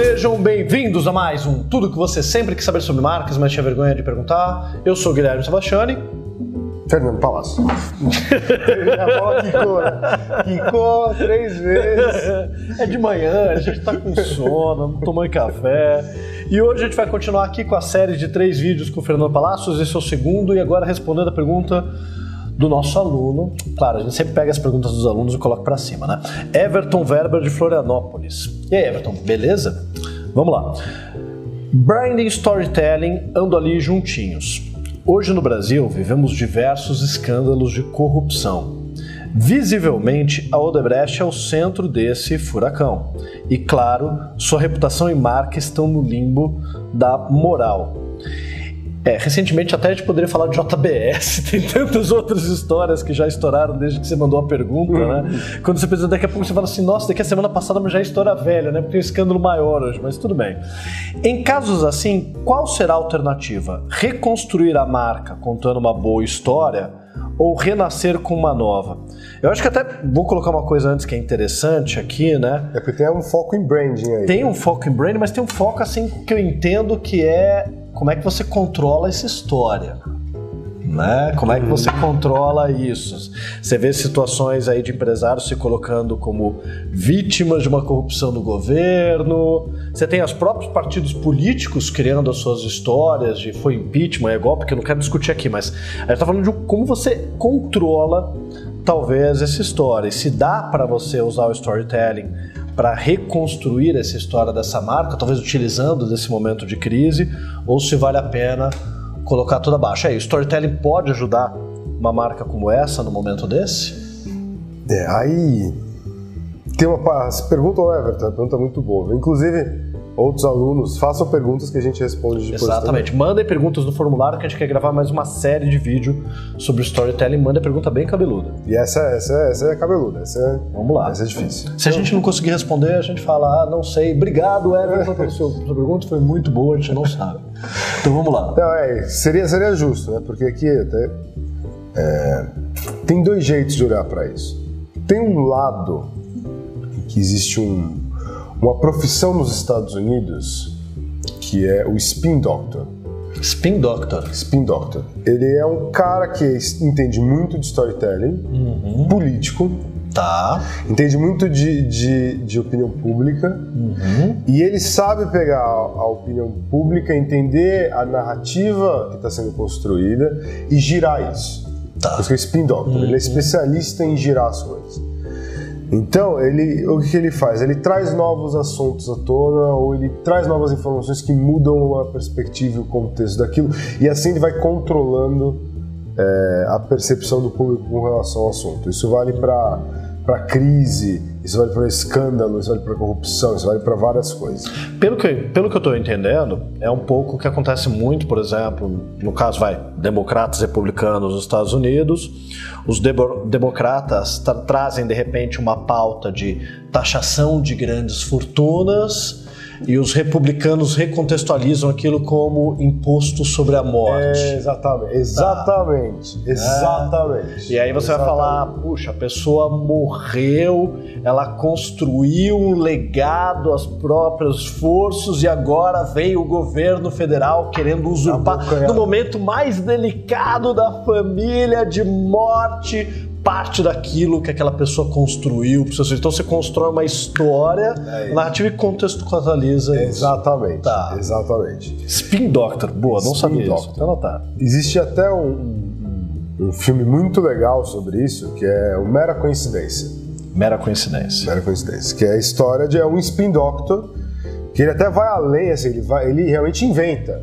Sejam bem-vindos a mais um Tudo que você sempre quis saber sobre marcas, mas tinha vergonha de perguntar. Eu sou o Guilherme Sebastiani. Fernando Palácio. Já bola quicou, né? Quicou três vezes. É de manhã, a gente tá com sono, não tomando café. E hoje a gente vai continuar aqui com a série de três vídeos com o Fernando Palácios. Esse é o segundo, e agora respondendo a pergunta do nosso aluno. Claro, a gente sempre pega as perguntas dos alunos e coloca para cima, né? Everton Werber de Florianópolis. E aí, Everton, beleza? Vamos lá. Branding Storytelling ando ali juntinhos. Hoje no Brasil vivemos diversos escândalos de corrupção. Visivelmente, a Odebrecht é o centro desse furacão. E claro, sua reputação e marca estão no limbo da moral. É, recentemente até a gente poderia falar de JBS, tem tantas outras histórias que já estouraram desde que você mandou a pergunta, né? Quando você pensa, daqui a pouco você fala assim, nossa, daqui a semana passada já é história velha, né? Porque tem um escândalo maior hoje, mas tudo bem. Em casos assim, qual será a alternativa? Reconstruir a marca contando uma boa história ou renascer com uma nova? Eu acho que até vou colocar uma coisa antes que é interessante aqui, né? É porque tem um foco em branding aí. Tem um foco em branding, mas tem um foco assim que eu entendo que é como é que você controla essa história. Né? Como é que você controla isso? Você vê situações aí de empresários se colocando como vítimas de uma corrupção do governo. Você tem os próprios partidos políticos criando as suas histórias de foi impeachment, é golpe, que eu não quero discutir aqui, mas a gente está falando de como você controla talvez essa história. E se dá para você usar o storytelling para reconstruir essa história dessa marca, talvez utilizando desse momento de crise, ou se vale a pena colocar tudo abaixo. Aí, o storytelling pode ajudar uma marca como essa no momento desse? É, aí tem uma pergunta ao Everton, uma pergunta muito boa. Inclusive, outros alunos, façam perguntas que a gente responde depois. Exatamente. Também. Mandem perguntas no formulário que a gente quer gravar mais uma série de vídeo sobre storytelling. Manda pergunta bem cabeluda. E essa, essa, essa é cabeluda. Essa é, Vamos lá. Essa é difícil. Se a gente não conseguir responder, a gente fala, ah, não sei. Obrigado, Everton, pela sua, sua pergunta. Foi muito boa, a gente não sabe. Então vamos lá. Não, é, seria, seria justo, né? Porque aqui até, é, tem dois jeitos de olhar para isso. Tem um lado que existe um, uma profissão nos Estados Unidos que é o Spin Doctor. Spin Doctor. Spin Doctor. Ele é um cara que entende muito de storytelling, uhum. político, Tá. entende muito de, de, de opinião pública Uhum. e ele sabe pegar a, opinião pública, entender a narrativa que está sendo construída e girar isso. Tá. Porque o Spin Doctor, ele é especialista em girar as coisas. Então, ele, o que ele faz? Ele traz novos assuntos à tona ou ele traz novas informações que mudam a perspectiva e o contexto daquilo e assim ele vai controlando é, a percepção do público com relação ao assunto. Isso vale para crise, isso vale para escândalo, isso vale para corrupção, isso vale para várias coisas. Pelo que, pelo que eu estou entendendo, é um pouco o que acontece muito, por exemplo, no caso, vai, democratas republicanos nos Estados Unidos, os democratas tra- trazem de repente uma pauta de taxação de grandes fortunas e os republicanos recontextualizam aquilo como imposto sobre a morte. É, exatamente, exatamente, exatamente. E aí você vai Exatamente. falar, puxa, a pessoa morreu, ela construiu um legado aos próprios esforços e agora veio o governo federal querendo usurpar no momento mais delicado da família de morte parte daquilo que aquela pessoa construiu. Então você constrói uma história, É isso. narrativa e contextualiza isso. Exatamente, Tá. exatamente. Spin Doctor, boa, não Spin sabia isso. Doctor. Vou anotar. Existe até um, um, um filme muito legal sobre isso, que é o Mera Coincidência. Mera coincidência. Mera Coincidência, que é a história de um spin doctor que ele até vai além, assim, ele, vai, ele realmente inventa.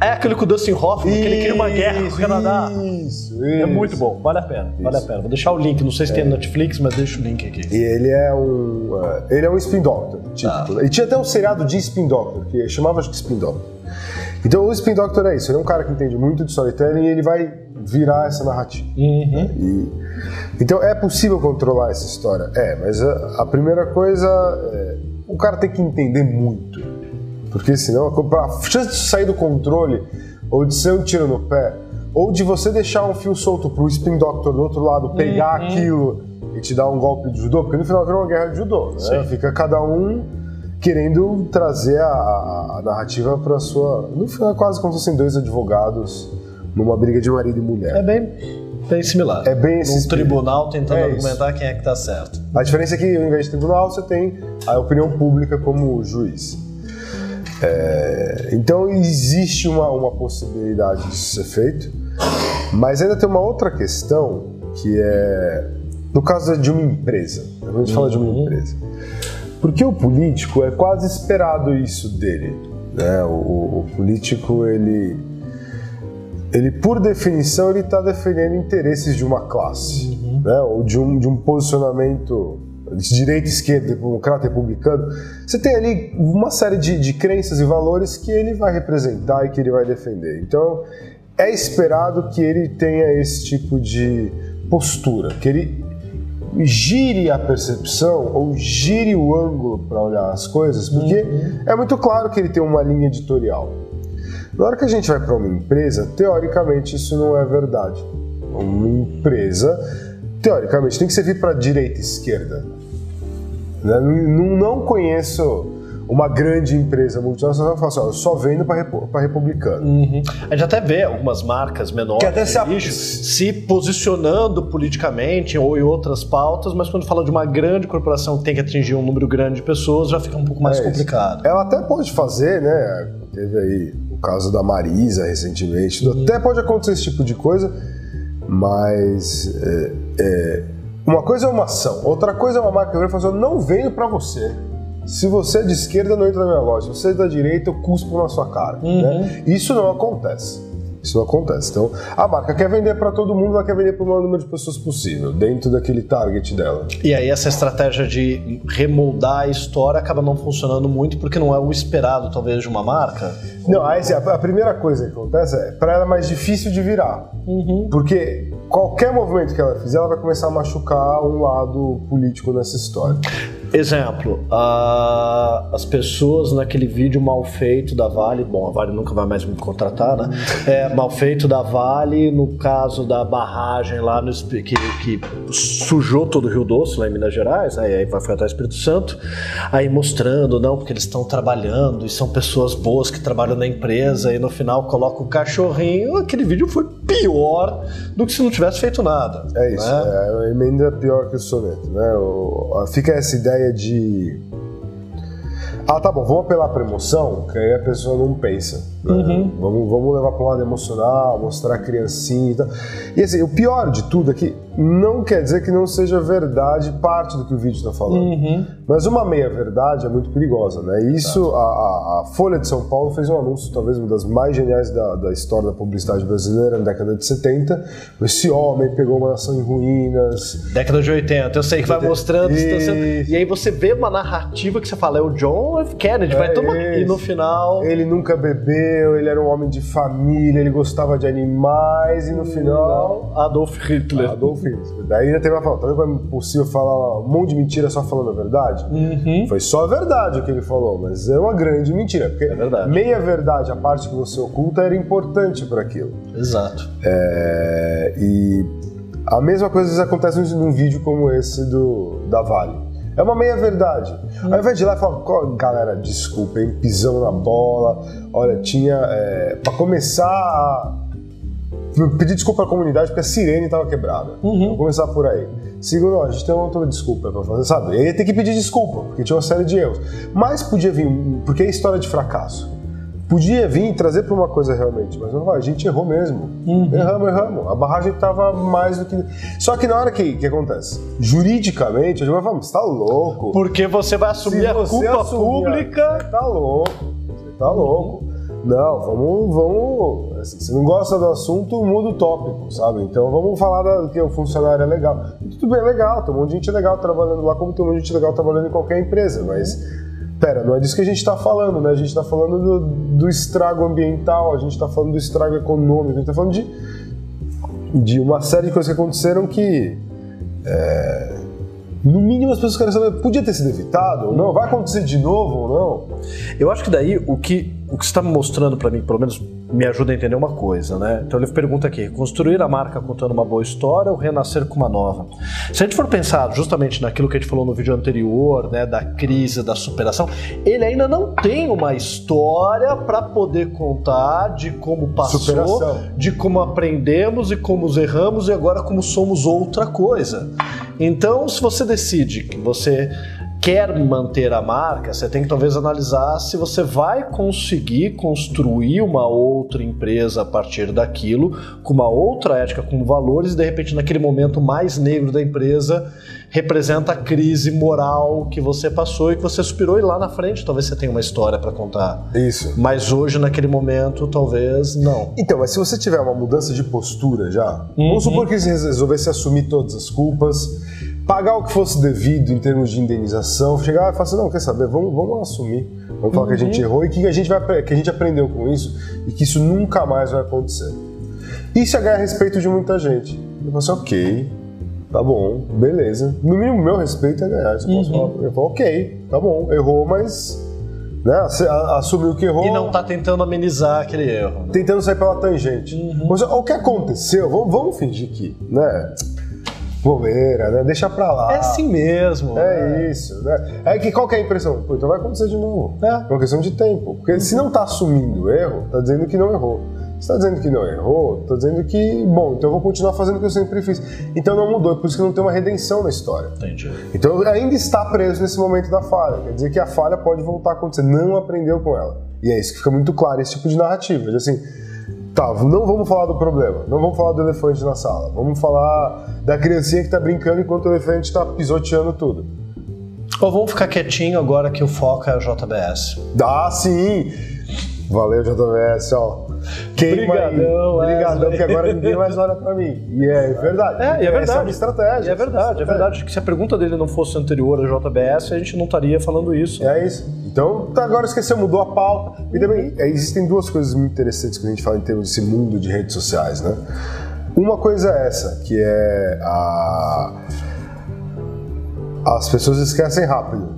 É aquele com o Dustin Hoffman, que ele cria uma guerra com o Canadá. Isso, É isso. muito bom, vale a pena, vale a pena. Vou deixar o link, não sei se tem no Netflix, mas deixa o link aqui. E ele é um. uh, ele é um spin doctor. Tipo, Tá. E tinha até um seriado de spin doctor, que chamava acho que spin doctor. Então o spin doctor é isso, ele é um cara que entende muito de storytelling e ele vai virar essa narrativa. Uhum. E- então é possível controlar essa história? É, mas a, a primeira coisa é, o cara tem que entender muito. Porque senão a chance de sair do controle ou de ser um tiro no pé ou de você deixar um fio solto pro spin doctor do outro lado pegar aquilo e te dar um golpe de judô, porque no final virou uma guerra de judô, né? Sim. Fica cada um querendo trazer a, a, narrativa para sua. No final, é quase como se fossem dois advogados numa briga de marido e mulher. É bem, bem similar. É bem esse Um espírito. tribunal tentando É argumentar quem é que tá certo. A diferença é que, ao invés de tribunal, você tem a opinião pública como juiz. É, então, existe uma, uma possibilidade disso ser feito, mas ainda tem uma outra questão que é no caso de uma empresa. A gente fala de uma empresa. Porque o político é quase esperado isso dele. Né? O, o- o político, ele, ele por definição, ele está defendendo interesses de uma classe, né? ou de um, de um posicionamento de direita, esquerda, democrata, republicano. Você tem ali uma série de, de crenças e valores que ele vai representar e que ele vai defender. Então, é esperado que ele tenha esse tipo de postura, que ele gire a percepção ou gire o ângulo para olhar as coisas, porque é muito claro que ele tem uma linha editorial. Na hora que a gente vai para uma empresa, teoricamente isso não é verdade. Uma empresa, teoricamente, tem que servir para direita e esquerda. Né? Não, não conheço uma grande empresa multinacional fala assim, ó, eu só vendo para republicano. Uhum. A gente até vê algumas marcas menores Que até se lixo se posicionando politicamente ou em outras pautas, mas quando fala de uma grande corporação que tem que atingir um número grande de pessoas, já fica um pouco mais É complicado. Ela até pode fazer, né? Teve aí o caso da Marisa recentemente. tudo. Até pode acontecer esse tipo de coisa, mas é, é, uma coisa é uma ação, outra coisa é uma marca que fala assim, eu não venho pra você. Se você é de esquerda, não entra na minha loja. Se você é da direita, eu cuspo na sua cara. né? Isso não acontece. Isso não acontece. Então, a marca quer vender para todo mundo, ela quer vender para o maior número de pessoas possível, dentro daquele target dela. E aí essa estratégia de remoldar a história acaba não funcionando muito porque não é o esperado, talvez, de uma marca. Não, aí, assim, a, a primeira coisa que acontece é, para ela é mais difícil de virar. Porque qualquer movimento que ela fizer, ela vai começar a machucar um lado político nessa história. Exemplo, a- as pessoas naquele vídeo mal feito da Vale, bom, a Vale nunca vai mais me contratar, né? É, mal feito da Vale, no caso da barragem lá no que, que sujou todo o Rio Doce, lá em Minas Gerais, aí, aí vai até o Espírito Santo, aí mostrando, não, porque eles estão trabalhando e são pessoas boas que trabalham na empresa, e no final coloca o cachorrinho, aquele vídeo foi pior do que se não tivesse feito nada. É isso, né? é, a emenda é pior que o soneto, né? O- fica essa ideia de. Ah, tá bom, vamos apelar pra emoção, que aí a pessoa não pensa. né? Vamos, vamos levar para um lado emocional, mostrar a criancinha e tal. E assim, o pior de tudo é que não quer dizer que não seja verdade parte do que o vídeo está falando. Mas uma meia-verdade é muito perigosa, né? E Isso, a, a- a Folha de São Paulo fez um anúncio, talvez uma das mais geniais da, da história da publicidade brasileira, na década de 70. Esse homem pegou uma nação em ruínas, Década de 80, eu sei que vai mostrando. Isso. E aí você vê uma narrativa que você fala, é o John F. Kennedy, vai É tomar. E no final. Ele nunca bebeu, ele era um homem de família, ele gostava de animais e no final. Adolf Hitler. Adolf Hitler. Daí ainda teve uma vendo como é possível falar um monte de mentira só falando a verdade? Uhum. Foi só a verdade o que ele falou, mas é uma grande mentira. Porque É verdade. meia verdade, a parte que você oculta, era importante para aquilo. Exato. É, e a mesma coisa acontece num vídeo como esse do, da Vale. É uma meia verdade. Ao invés de ir lá e falar, "Ó, galera, desculpa, hein, pisão na bola. Olha, tinha. É, para começar a pedir desculpa à comunidade porque a sirene estava quebrada. Vamos começar por aí. Segundo, a gente tem uma outra desculpa para fazer, sabe? Ele ia ter que pedir desculpa, porque tinha uma série de erros. Mas podia vir, porque é história de fracasso. Podia vir e trazer para uma coisa realmente, mas não a gente errou mesmo. Erramos, erramos. A barragem estava mais do que. Só que na hora que, que acontece? Juridicamente, a gente vai falar, você tá louco. Porque você vai assumir a você culpa assumir a- pública. Você tá louco. Você tá louco. Não, vamos. vamos assim, se não gosta do assunto, muda o tópico, sabe? Então vamos falar da, que o funcionário é legal. E tudo bem, é legal, tem um monte de gente legal trabalhando lá, como tem um monte de gente legal trabalhando em qualquer empresa, mas. Pera, não é disso que a gente está falando, né? A gente está falando do, do estrago ambiental, a gente está falando do estrago econômico, a gente está falando de, de uma série de coisas que aconteceram que no mínimo as pessoas querem saber, podia ter sido evitado ou não? Vai acontecer de novo ou não? Eu acho que daí o que o que você está me mostrando para mim, pelo menos me ajuda a entender uma coisa, né? Então ele pergunta aqui: construir a marca contando uma boa história ou renascer com uma nova? Se a gente for pensar justamente naquilo que a gente falou no vídeo anterior, né, da crise, da superação, ele ainda não tem uma história para poder contar de como passou, superação. de como aprendemos e como erramos e agora como somos outra coisa. Então, se você decide que você quer manter a marca, você tem que talvez analisar se você vai conseguir construir uma outra empresa a partir daquilo, com uma outra ética, com valores, e de repente naquele momento mais negro da empresa representa a crise moral que você passou e que você superou e lá na frente talvez você tenha uma história para contar. Isso. Mas hoje naquele momento talvez não. Então, mas se você tiver uma mudança de postura já, uhum. vamos supor que você resolvesse assumir todas as culpas, pagar o que fosse devido em termos de indenização, chegar e falar assim, não, quer saber, vamos, vamos assumir, vamos falar uhum. que a gente uhum. errou e que a gente, vai, que a gente aprendeu com isso e que isso nunca mais vai acontecer. Isso é ganhar respeito de muita gente. Eu falo assim, ok, tá bom, beleza. No mínimo, meu respeito é ganhar. Eu posso uhum. falar, eu falo, ok, tá bom, errou, mas né? Assumiu que errou. E não tá tentando amenizar aquele erro. Né? Tentando sair pela tangente. Uhum. Mas o que aconteceu, vamos, vamos fingir que, né? Bobeira, né? Deixa pra lá. É assim mesmo. É né? isso, né? É que qual que é a impressão? Pô, então vai acontecer de novo. É. uma questão de tempo. Porque se não tá assumindo o erro, tá dizendo que não errou. Se tá dizendo que não errou, tá dizendo que, bom, então eu vou continuar fazendo o que eu sempre fiz. Então não mudou, é por isso que não tem uma redenção na história. Entendi. Então ainda está preso nesse momento da falha. Quer dizer que a falha pode voltar a acontecer. Não aprendeu com ela. E é isso que fica muito claro, esse tipo de narrativa. De assim, Tá, não vamos falar do problema, não vamos falar do elefante na sala, vamos falar da criancinha que tá brincando enquanto o elefante tá pisoteando tudo. Ou vamos ficar quietinho agora que o foco é o JBS. Ah, sim! Valeu, JBS, ó. Queima Brigadão, Brigadão, porque agora ninguém mais olha pra mim. E é verdade. É, e é verdade. Essa é uma estratégia. E é verdade, é, é verdade. Que se a pergunta dele não fosse anterior ao JBS, a gente não estaria falando isso. É isso. Então, tá, agora esqueceu, mudou a pauta. E também, é, existem duas coisas muito interessantes que a gente fala em termos desse mundo de redes sociais, né? Uma coisa é essa, que é a... As pessoas esquecem rápido,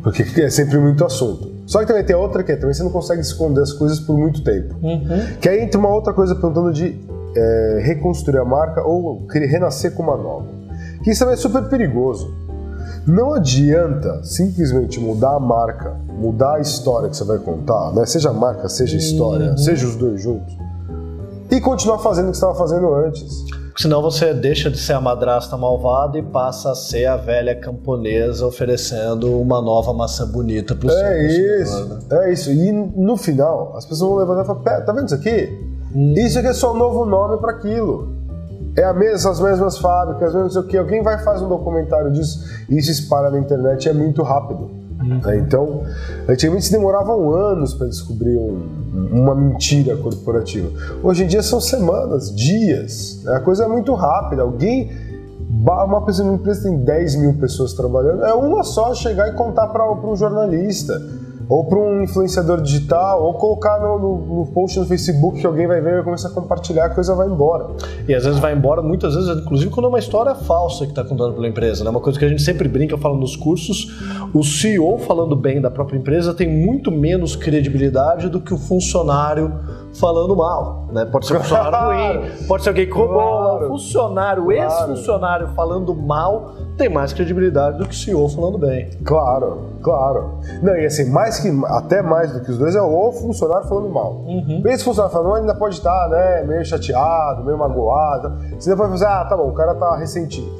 porque é sempre muito assunto. Só que também tem outra que é, também você não consegue esconder as coisas por muito tempo. Uhum. Que aí entra uma outra coisa perguntando de é, reconstruir a marca ou renascer com uma nova. Que isso também é super perigoso. Não adianta simplesmente mudar a marca, mudar a história que você vai contar, né? seja a marca, seja história, uhum. seja os dois juntos, e continuar fazendo o que você estava fazendo antes. Senão você deixa de ser a madrasta malvada e passa a ser a velha camponesa oferecendo uma nova maçã bonita pro seu É isso, né? é isso. E no final, as pessoas vão levantar e falar, tá vendo isso aqui? Hum. Isso aqui é só um novo nome para aquilo. É a mesma, as mesmas fábricas, não sei o que. Alguém vai fazer um documentário disso e isso espalha na internet é muito rápido. Uhum. Então, antigamente se demoravam anos para descobrir um, uma mentira corporativa. Hoje em dia são semanas, dias. Né? A coisa é muito rápida. Alguém uma pessoa uma empresa tem 10 mil pessoas trabalhando, é uma só chegar e contar para um jornalista ou para um influenciador digital, ou colocar no, no, no, post no Facebook que alguém vai ver e vai começar a compartilhar, a coisa vai embora. E às vezes vai embora, muitas vezes, inclusive quando é uma história falsa que está contando pela empresa. Né? Uma coisa que a gente sempre brinca falando nos cursos, o CEO falando bem da própria empresa tem muito menos credibilidade do que o funcionário falando mal. Né? Pode ser um funcionário ruim, pode ser alguém que roubou, claro. funcionário, claro. ex-funcionário falando mal tem mais credibilidade do que o CEO falando bem. Claro, claro. Não, e assim, mais que, até mais do que os dois é o funcionário falando mal. Uhum. Esse funcionário falando mal ainda pode estar né, meio chateado, meio magoado. Você depois fazer, ah, tá bom, o cara tá ressentido.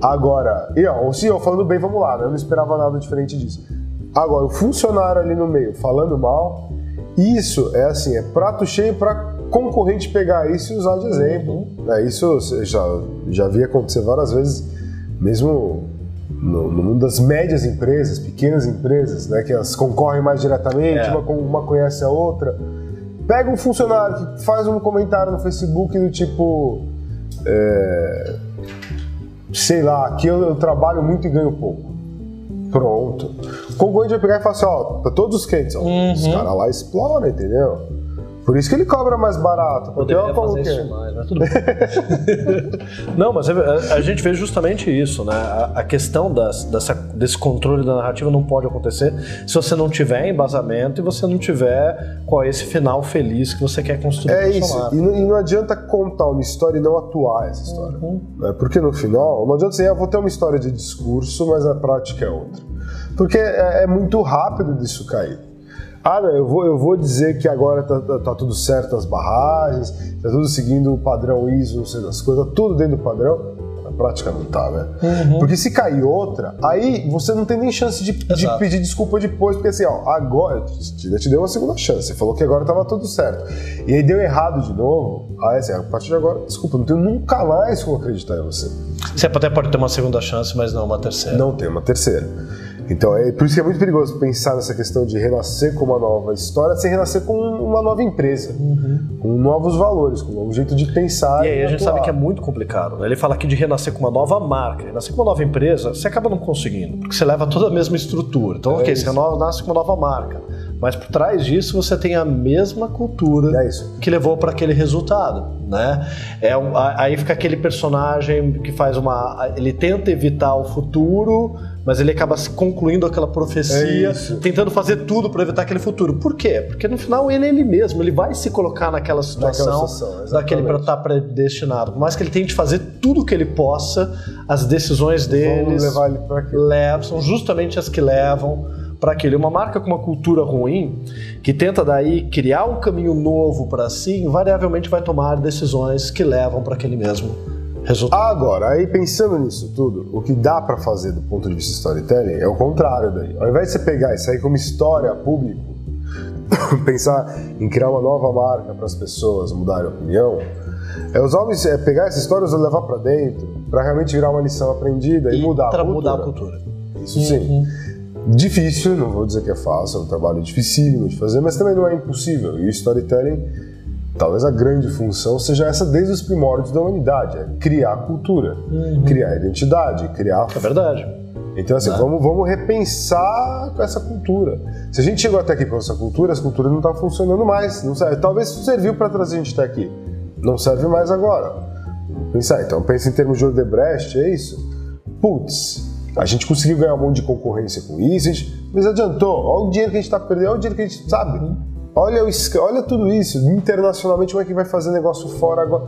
Agora, e ó, o CEO falando bem, vamos lá, né? Eu não esperava nada diferente disso. Agora, o funcionário ali no meio falando mal, isso é assim, é prato cheio para concorrente pegar isso e usar de exemplo. Uhum. É, isso já, já vi acontecer várias vezes mesmo no, no, mundo das médias empresas, pequenas empresas, né, que elas concorrem mais diretamente, é. uma, uma conhece a outra. Pega um funcionário que faz um comentário no Facebook do tipo. É, sei lá, aqui eu, eu, trabalho muito e ganho pouco. Pronto. O concorrente vai pegar e falar assim: ó, pra todos os clientes, ó, uhum. os caras lá exploram, entendeu? Por isso que ele cobra mais barato. Porque como fazer que isso mais, mas tudo bem. Não, mas é- a, gente vê justamente isso, né? A, a questão das- dessa- desse controle da narrativa não pode acontecer se você não tiver embasamento e você não tiver qual é esse final feliz que você quer construir. É isso. E não, e não adianta contar uma história e não atuar essa história. Uhum. né? Porque no final, não adianta dizer, ah, vou ter uma história de discurso, mas a prática é outra. Porque é, é muito rápido disso cair. Ah, eu vou, eu vou dizer que agora tá, tá- tá tudo certo as barragens, tá tudo seguindo o padrão ISO, não sei das coisas, tudo dentro do padrão. Na prática não tá, né? Uhum. Porque se cair outra, aí você não tem nem chance de, de pedir desculpa depois, porque assim, ó, agora, te, te deu uma segunda chance, você falou que agora tava tudo certo. E aí deu errado de novo, aí assim, a partir de agora, desculpa, não tenho nunca mais como acreditar em você. Você até pode ter uma segunda chance, mas não uma terceira. Não tem uma terceira. Então é por isso que é muito perigoso pensar nessa questão de renascer com uma nova história sem renascer com uma nova empresa, com novos valores, com um novo jeito de pensar. E aí a gente sabe que é muito complicado. né? Ele fala aqui de renascer com uma nova marca, renascer com uma nova empresa, você acaba não conseguindo, porque você leva toda a mesma estrutura. Então, É ok, isso. você nasce com uma nova marca, mas por trás disso você tem a mesma cultura É que levou para aquele resultado, né? É aí fica aquele personagem que faz uma, ele tenta evitar o futuro, mas ele acaba se concluindo aquela profecia, É tentando fazer tudo para evitar aquele futuro. Por quê? Porque no final ele é ele mesmo, ele vai se colocar naquela situação, situação, daquele para estar predestinado. Por mais que ele tente fazer tudo o que ele possa, as decisões deles levam, são justamente as que levam para aquilo. Uma marca com uma cultura ruim, que tenta daí criar um caminho novo para si, invariavelmente vai tomar decisões que levam para aquele mesmo resultado. Agora, aí pensando nisso tudo, o que dá pra fazer do ponto de vista storytelling é o contrário daí. Ao invés de você pegar e sair como história a público, pensar em criar uma nova marca para as pessoas mudarem a opinião, é usar uma- é pegar essa história e levar pra dentro, pra realmente virar uma lição aprendida e, mudar a cultura. mudar a cultura. Isso sim. Difícil, não vou dizer que é fácil, é um trabalho dificílimo de fazer, mas também não é impossível. E o storytelling, talvez a grande função seja essa desde os primórdios da humanidade, é criar cultura, criar identidade, criar É verdade. então, assim, vamos, vamos repensar essa cultura. Se a gente chegou até aqui com essa cultura, essa cultura não está funcionando mais. Não serve. Talvez serviu para trazer a gente até aqui. Não serve mais agora. Vamos pensar. Então, pensa em termos de Odebrecht, é isso? Putz, a gente conseguiu ganhar um monte de concorrência com isso, gente, mas adiantou. Olha o dinheiro que a gente está perdendo, olha o dinheiro que a gente sabe. Olha, o, olha tudo isso. Internacionalmente, como é que vai fazer negócio fora agora?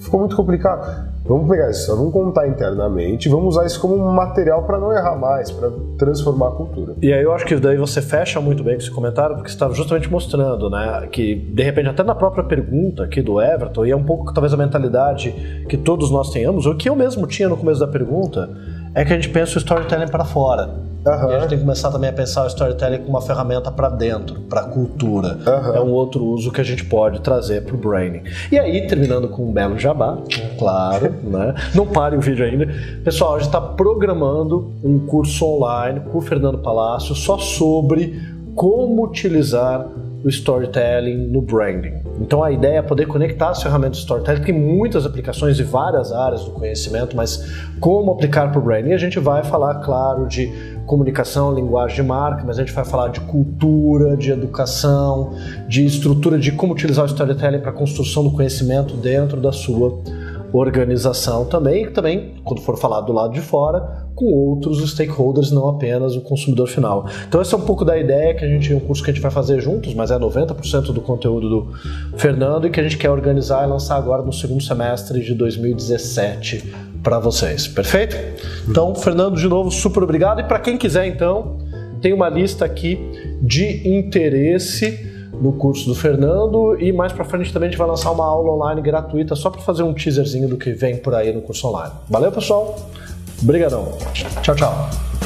Ficou muito complicado. Vamos pegar isso, vamos contar internamente, vamos usar isso como um material para não errar mais, para transformar a cultura. E aí eu acho que daí você fecha muito bem com esse comentário, porque você estava justamente mostrando, né, que de repente até na própria pergunta aqui do Everton, e é um pouco talvez a mentalidade que todos nós tenhamos, ou que eu mesmo tinha no começo da pergunta, é que a gente pensa o storytelling para fora. Aham. E a gente tem que começar também a pensar o storytelling como uma ferramenta para dentro, para a cultura. Aham. É um outro uso que a gente pode trazer para o branding. E aí, terminando com um belo jabá, claro, né? Não pare o vídeo ainda. Pessoal, a gente está programando um curso online com o Fernando Palácio só sobre como utilizar o storytelling no branding. Então a ideia é poder conectar as ferramentas de storytelling, tem muitas aplicações em várias áreas do conhecimento, mas como aplicar para o branding? A gente vai falar, claro, de comunicação, linguagem de marca, mas a gente vai falar de cultura, de educação, de estrutura, de como utilizar o storytelling para a construção do conhecimento dentro da sua organização também, também, quando for falar do lado de fora, com outros stakeholders, não apenas o consumidor final. Então, essa é um pouco da ideia que a gente um curso que a gente vai fazer juntos, mas é 90% do conteúdo do Fernando e que a gente quer organizar e lançar agora no segundo semestre de 2017 para vocês. Perfeito? Então, Fernando, de novo, super obrigado. E para quem quiser, então, tem uma lista aqui de interesse no curso do Fernando e mais para frente também a gente vai lançar uma aula online gratuita só para fazer um teaserzinho do que vem por aí no curso online. Valeu, pessoal. Obrigadão. Tchau, tchau.